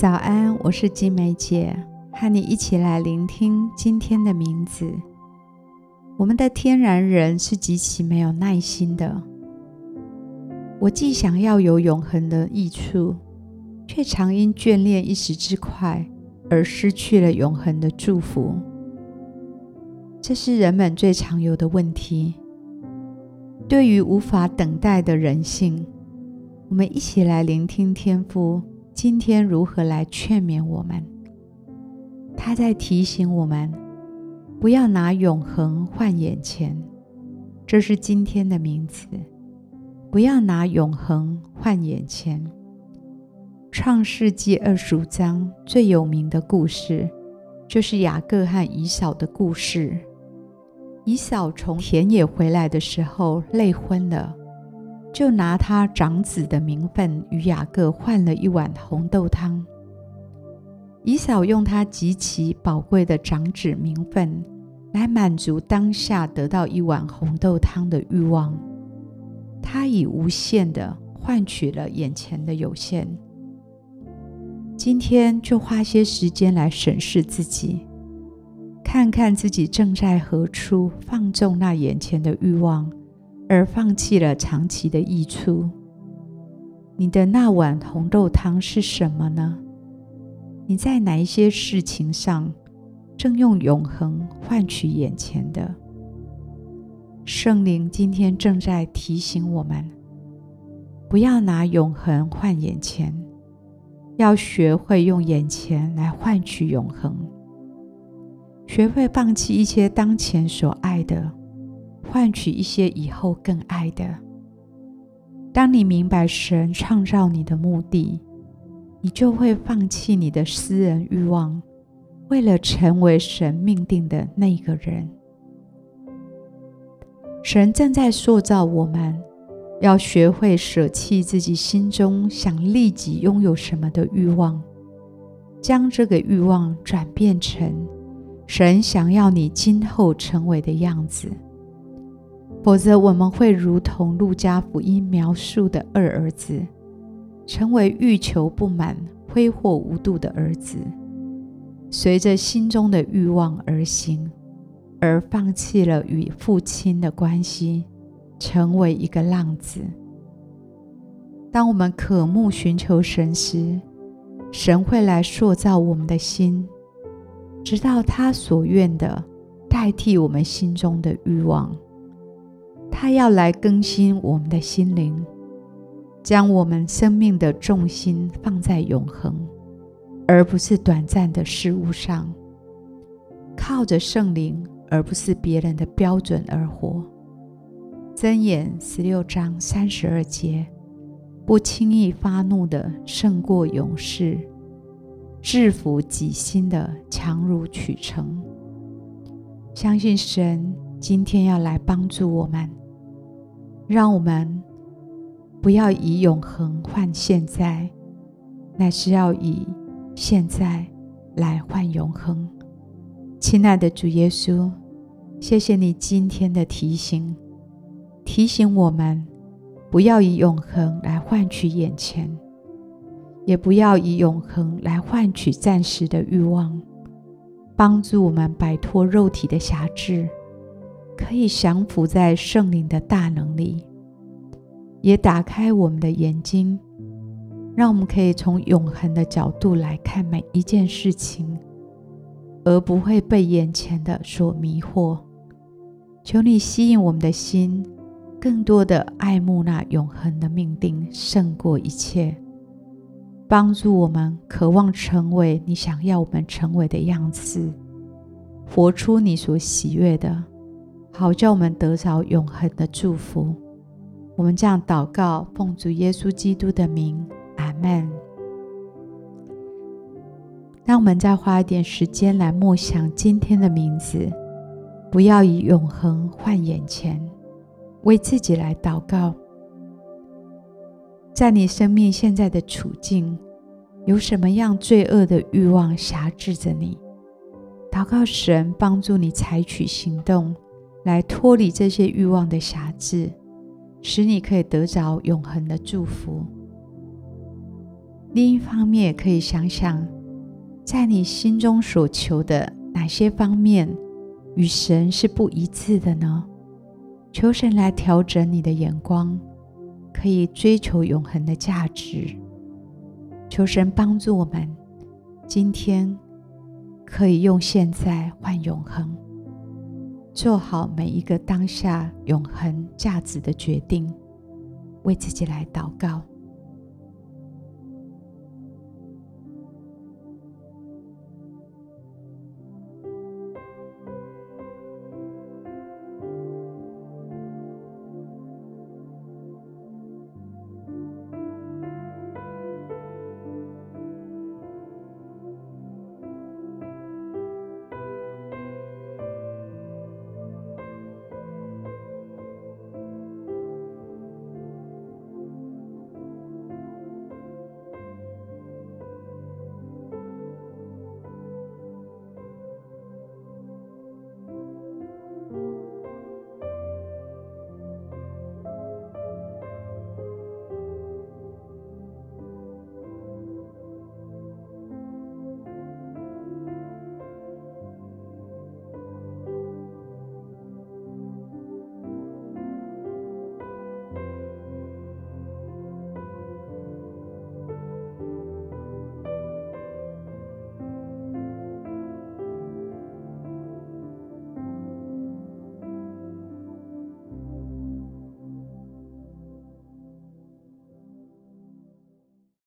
早安，我是金梅姐，和你一起来聆听今天的名字。我们的天然人是极其没有耐心的。我既想要有永恒的益处，却常因眷恋一时之快而失去了永恒的祝福。这是人们最常有的问题。对于无法等待的人性，我们一起来聆听天父。今天如何来劝勉我们？他在提醒我们，不要拿永恒换眼前。这是今天的名词。不要拿永恒换眼前。创世纪二十五章最有名的故事，就是雅各和以扫的故事。以扫从田野回来的时候，累昏了。就拿他长子的名分与雅各换了一碗红豆汤。以扫用他极其宝贵的长子名分来满足当下得到一碗红豆汤的欲望，他以无限的换取了眼前的有限。今天就花些时间来审视自己，看看自己正在何处放纵那眼前的欲望。而放弃了长期的益处，你的那碗红豆汤是什么呢？你在哪一些事情上正用永恒换取眼前的？圣灵今天正在提醒我们，不要拿永恒换眼前，要学会用眼前来换取永恒，学会放弃一些当前所爱的。换取一些以后更爱的。当你明白神创造你的目的，你就会放弃你的私人欲望，为了成为神命定的那个人。神正在塑造我们，要学会舍弃自己心中想立即拥有什么的欲望，将这个欲望转变成神想要你今后成为的样子。否则，我们会如同路加福音描述的二儿子，成为欲求不满、挥霍无度的儿子，随着心中的欲望而行，而放弃了与父亲的关系，成为一个浪子。当我们渴慕寻求神时，神会来塑造我们的心，直到他所愿的代替我们心中的欲望。他要来更新我们的心灵，将我们生命的重心放在永恒，而不是短暂的事物上。靠着圣灵，而不是别人的标准而活。箴言十六章三十二节：不轻易发怒的胜过勇士，制服己心的强如取成。相信神今天要来帮助我们。让我们不要以永恒换现在，乃是要以现在来换永恒。亲爱的主耶稣，谢谢你今天的提醒，提醒我们不要以永恒来换取眼前，也不要以永恒来换取暂时的欲望，帮助我们摆脱肉体的辖制。可以降服在圣灵的大能里，也打开我们的眼睛，让我们可以从永恒的角度来看每一件事情，而不会被眼前的所迷惑。求你吸引我们的心，更多的爱慕那永恒的命定，胜过一切，帮助我们渴望成为你想要我们成为的样子，活出你所喜悦的。好叫我们得着永恒的祝福。我们这样祷告，奉主耶稣基督的名，阿门。让我们再花一点时间来默想今天的名字，不要以永恒换眼前，为自己来祷告。在你生命现在的处境，有什么样罪恶的欲望辖制着你？祷告神帮助你采取行动。来脱离这些欲望的辖制，使你可以得着永恒的祝福。另一方面，也可以想想，在你心中所求的哪些方面与神是不一致的呢？求神来调整你的眼光，可以追求永恒的价值。求神帮助我们，今天可以用现在换永恒，做好每一个当下永恒价值的决定。为自己来祷告。